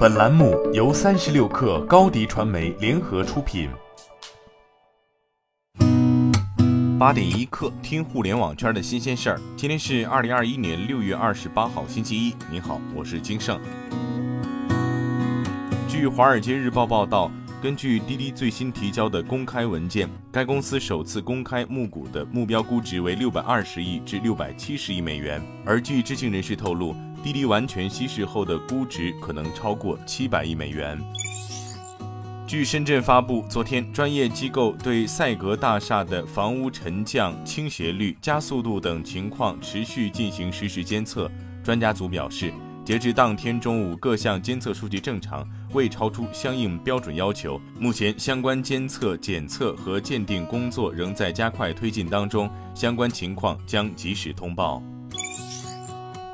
本栏目由三十六氪高低传媒联合出品。八点一刻，听互联网圈的新鲜事儿。今天是二零二一年六月二十八号，星期一。您好，我是金盛。据《华尔街日报》报道，根据滴滴最新提交的公开文件，该公司首次公开募股的目标估值为六百二十亿至六百七十亿美元。而据知情人士透露，滴滴完全稀释后的估值可能超过七百亿美元。据深圳发布，昨天专业机构对赛格大厦的房屋沉降、倾斜率、加速度等情况持续进行实时监测。专家组表示，截至当天中午，各项监测数据正常，未超出相应标准要求。目前，相关监测、检测和鉴定工作仍在加快推进当中，相关情况将及时通报。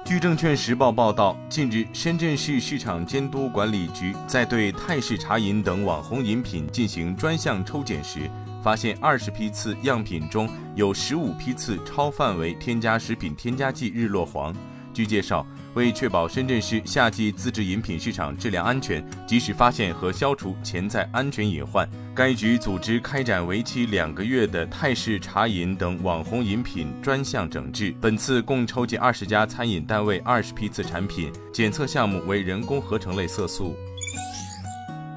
据证券时报报道，近日，深圳市市场监督管理局在对泰式茶饮等网红饮品进行专项抽检时，发现二十批次样品中有十五批次超范围添加食品添加剂日落黄。据介绍。为确保深圳市夏季自制饮品市场质量安全，及时发现和消除潜在安全隐患，该局组织开展为期两个月的泰式茶饮等网红饮品专项整治。本次共抽检二十家餐饮单位二十批次产品，检测项目为人工合成类色素。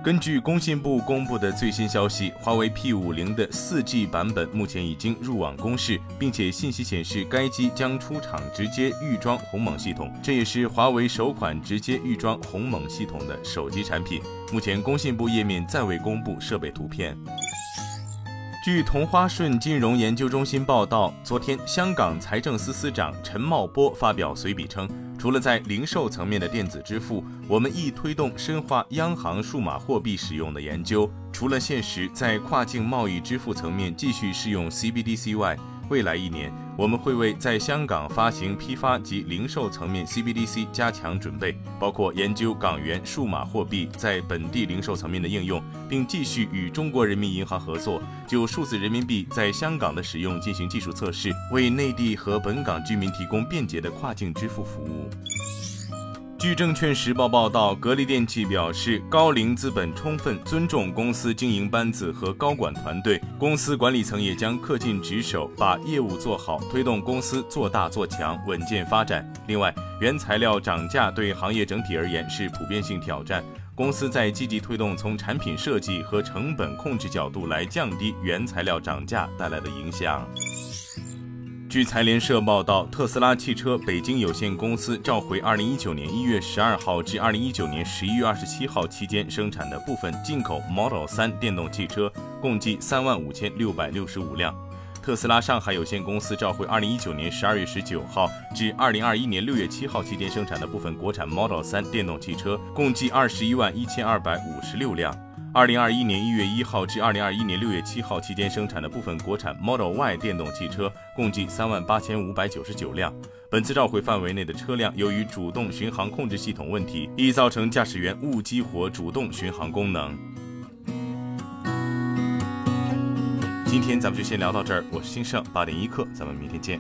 根据工信部公布的最新消息，华为 P50 的 4G 版本目前已经入网公示，并且信息显示该机将出厂直接预装鸿蒙系统，这也是华为首款直接预装鸿蒙系统的手机产品。目前工信部页面暂未公布设备图片。据同花顺金融研究中心报道，昨天香港财政司司长陈茂波发表随笔称，除了在零售层面的电子支付，我们亦推动深化央行数码货币使用的研究。除了现实在跨境贸易支付层面继续适用 CBDC 外，未来一年，我们会为在香港发行批发及零售层面 CBDC 加强准备，包括研究港元数码货币在本地零售层面的应用，并继续与中国人民银行合作，就数字人民币在香港的使用进行技术测试，为内地和本港居民提供便捷的跨境支付服务。据证券时报报道，格力电器表示，高瓴资本充分尊重公司经营班子和高管团队，公司管理层也将恪尽职守，把业务做好，推动公司做大做强，稳健发展。另外，原材料涨价对行业整体而言是普遍性挑战，公司在积极推动从产品设计和成本控制角度来降低原材料涨价带来的影响。据财联社报道，特斯拉汽车北京有限公司召回2019年1月12号至2019年11月27号期间生产的部分进口 Model 3电动汽车，共计3万5665辆。特斯拉上海有限公司召回2019年12月19号至2021年6月7号期间生产的部分国产 Model 3电动汽车，共计21万1256辆。二零二一年一月一号至二零二一年六月七号期间生产的部分国产 Model Y 电动汽车共计三万八千五百九十九辆。本次召回范围内的车辆，由于主动巡航控制系统问题，易造成驾驶员误激活主动巡航功能。今天咱们就先聊到这儿，我是新盛八点一刻，咱们明天见。